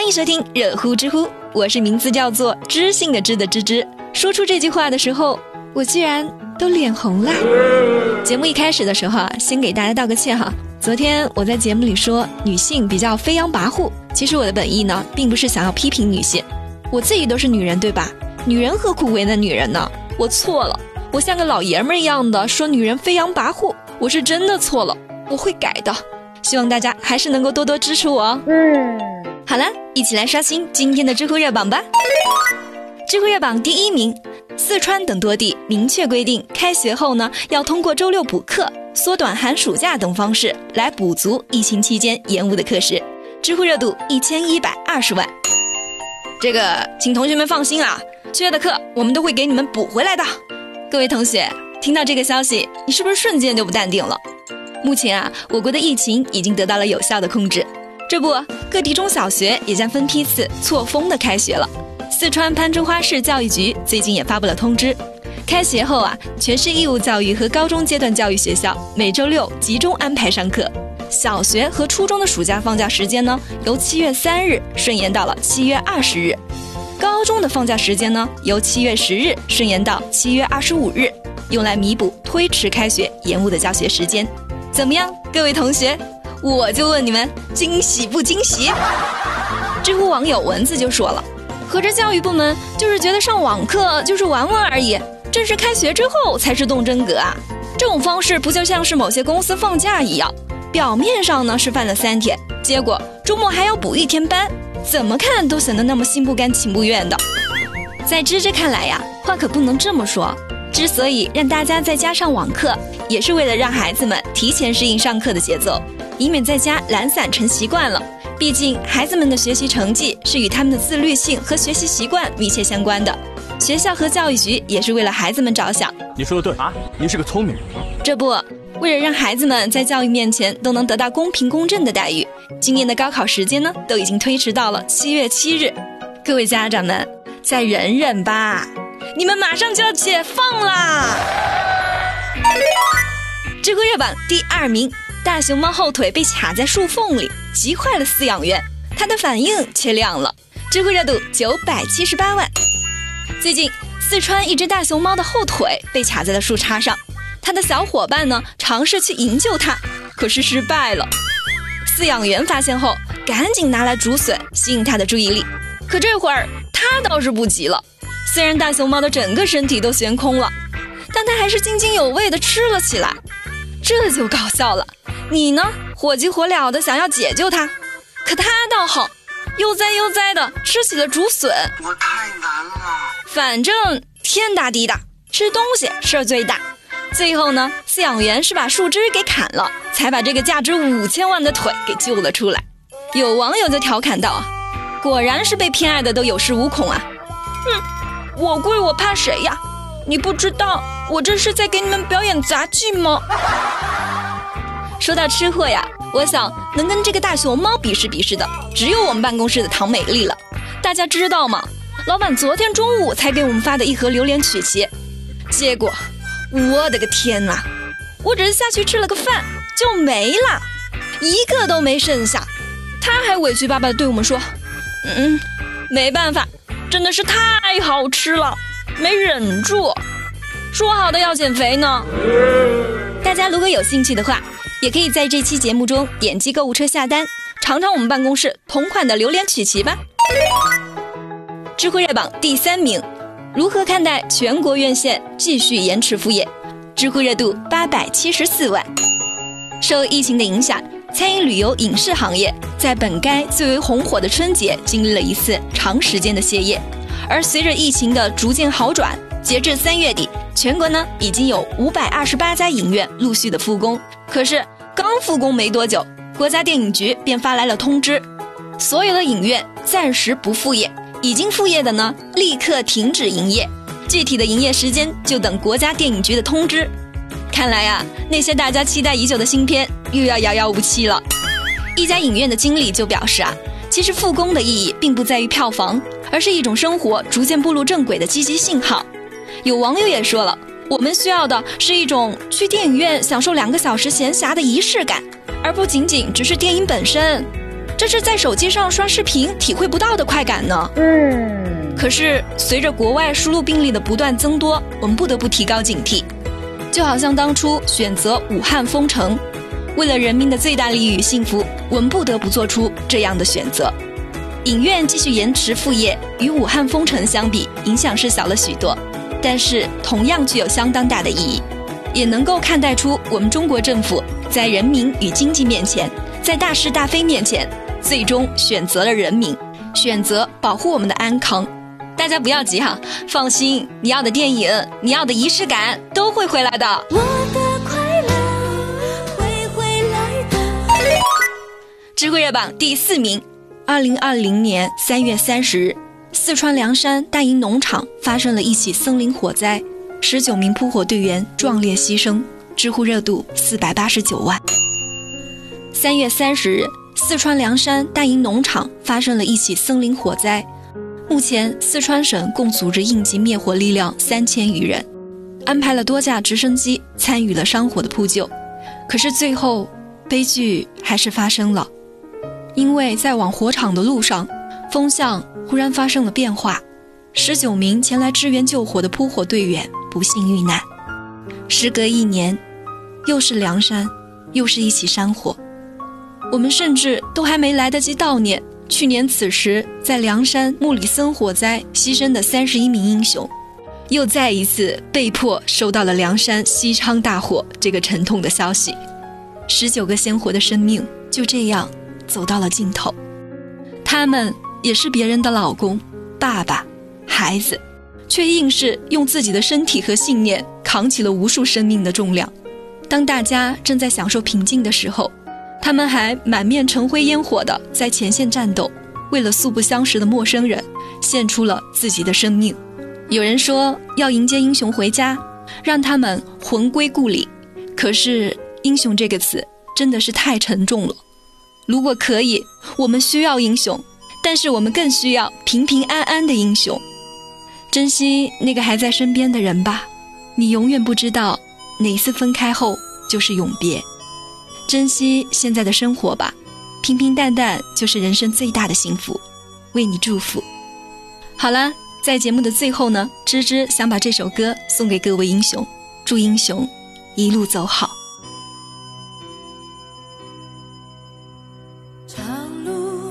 欢迎收听热乎知乎，我是名字叫做知性的知的知知。说出这句话的时候，我居然都脸红了。节目一开始的时候啊，先给大家道个歉哈。昨天我在节目里说女性比较飞扬跋扈，其实我的本意呢，并不是想要批评女性。我自己都是女人对吧？女人何苦为难女人呢？我错了，我像个老爷们儿一样的说女人飞扬跋扈，我是真的错了，我会改的。希望大家还是能够多多支持我哦。嗯。好了，一起来刷新今天的知乎热榜吧。知乎热榜第一名，四川等多地明确规定，开学后呢要通过周六补课、缩短寒暑假等方式来补足疫情期间延误的课时。知乎热度一千一百二十万。这个，请同学们放心啊，缺的课我们都会给你们补回来的。各位同学，听到这个消息，你是不是瞬间就不淡定了？目前啊，我国的疫情已经得到了有效的控制。这不，各地中小学也将分批次错峰的开学了。四川攀枝花市教育局最近也发布了通知，开学后啊，全市义务教育和高中阶段教育学校每周六集中安排上课。小学和初中的暑假放假时间呢，由七月三日顺延到了七月二十日；高中的放假时间呢，由七月十日顺延到七月二十五日，用来弥补推迟开学延误的教学时间。怎么样，各位同学？我就问你们，惊喜不惊喜？知乎网友文字就说了，合着教育部门就是觉得上网课就是玩玩而已，正式开学之后才是动真格啊！这种方式不就像是某些公司放假一样，表面上呢是放了三天，结果周末还要补一天班，怎么看都显得那么心不甘情不愿的。在芝芝看来呀，话可不能这么说。之所以让大家在家上网课，也是为了让孩子们提前适应上课的节奏。以免在家懒散成习惯了。毕竟孩子们的学习成绩是与他们的自律性和学习习惯密切相关的。学校和教育局也是为了孩子们着想。你说的对啊，您是个聪明人。这不，为了让孩子们在教育面前都能得到公平公正的待遇，今年的高考时间呢，都已经推迟到了七月七日。各位家长们，再忍忍吧，你们马上就要解放啦！知乎热榜第二名。大熊猫后腿被卡在树缝里，急坏了饲养员，它的反应却亮了。知乎热度九百七十八万。最近，四川一只大熊猫的后腿被卡在了树杈上，它的小伙伴呢尝试去营救它，可是失败了。饲养员发现后，赶紧拿来竹笋吸引它的注意力。可这会儿它倒是不急了，虽然大熊猫的整个身体都悬空了，但它还是津津有味地吃了起来。这就搞笑了。你呢，火急火燎的想要解救他，可他倒好，悠哉悠哉的吃起了竹笋。我太难了。反正天大地大，吃东西事儿最大。最后呢，饲养员是把树枝给砍了，才把这个价值五千万的腿给救了出来。有网友就调侃道：“果然是被偏爱的都有恃无恐啊！”哼，我贵我怕谁呀？你不知道我这是在给你们表演杂技吗？说到吃货呀，我想能跟这个大熊猫比试比试的，只有我们办公室的唐美丽了。大家知道吗？老板昨天中午才给我们发的一盒榴莲曲奇，结果我的个天呐！我只是下去吃了个饭就没了，一个都没剩下。他还委屈巴巴的对我们说：“嗯，没办法，真的是太好吃了，没忍住。说好的要减肥呢。”大家如果有兴趣的话。也可以在这期节目中点击购物车下单，尝尝我们办公室同款的榴莲曲奇吧。知乎热榜第三名，如何看待全国院线继续延迟复业？知乎热度八百七十四万。受疫情的影响，餐饮、旅游、影视行业在本该最为红火的春节经历了一次长时间的歇业。而随着疫情的逐渐好转，截至三月底，全国呢已经有五百二十八家影院陆续的复工。可是刚复工没多久，国家电影局便发来了通知，所有的影院暂时不复业，已经复业的呢立刻停止营业，具体的营业时间就等国家电影局的通知。看来啊，那些大家期待已久的新片又要遥遥无期了。一家影院的经理就表示啊，其实复工的意义并不在于票房，而是一种生活逐渐步入正轨的积极信号。有网友也说了。我们需要的是一种去电影院享受两个小时闲暇的仪式感，而不仅仅只是电影本身。这是在手机上刷视频体会不到的快感呢。嗯。可是随着国外输入病例的不断增多，我们不得不提高警惕。就好像当初选择武汉封城，为了人民的最大利益与幸福，我们不得不做出这样的选择。影院继续延迟复业，与武汉封城相比，影响是小了许多，但是同样具有相当大的意义，也能够看待出我们中国政府在人民与经济面前，在大是大非面前。最终选择了人民，选择保护我们的安康。大家不要急哈，放心，你要的电影，你要的仪式感都会回来的。我的快乐会回来的。智慧热榜第四名，二零二零年三月三十日，四川凉山大营农场发生了一起森林火灾，十九名扑火队员壮烈牺牲，知乎热度四百八十九万。三月三十日。四川凉山大营农场发生了一起森林火灾，目前四川省共组织应急灭火力量三千余人，安排了多架直升机参与了山火的扑救。可是最后，悲剧还是发生了，因为在往火场的路上，风向忽然发生了变化，十九名前来支援救火的扑火队员不幸遇难。时隔一年，又是凉山，又是一起山火。我们甚至都还没来得及悼念去年此时在凉山木里森火灾牺牲的三十一名英雄，又再一次被迫收到了凉山西昌大火这个沉痛的消息。十九个鲜活的生命就这样走到了尽头，他们也是别人的老公、爸爸、孩子，却硬是用自己的身体和信念扛起了无数生命的重量。当大家正在享受平静的时候。他们还满面尘灰烟火的在前线战斗，为了素不相识的陌生人，献出了自己的生命。有人说要迎接英雄回家，让他们魂归故里。可是“英雄”这个词真的是太沉重了。如果可以，我们需要英雄，但是我们更需要平平安安的英雄。珍惜那个还在身边的人吧，你永远不知道哪次分开后就是永别。珍惜现在的生活吧，平平淡淡就是人生最大的幸福。为你祝福。好了，在节目的最后呢，芝芝想把这首歌送给各位英雄，祝英雄一路走好。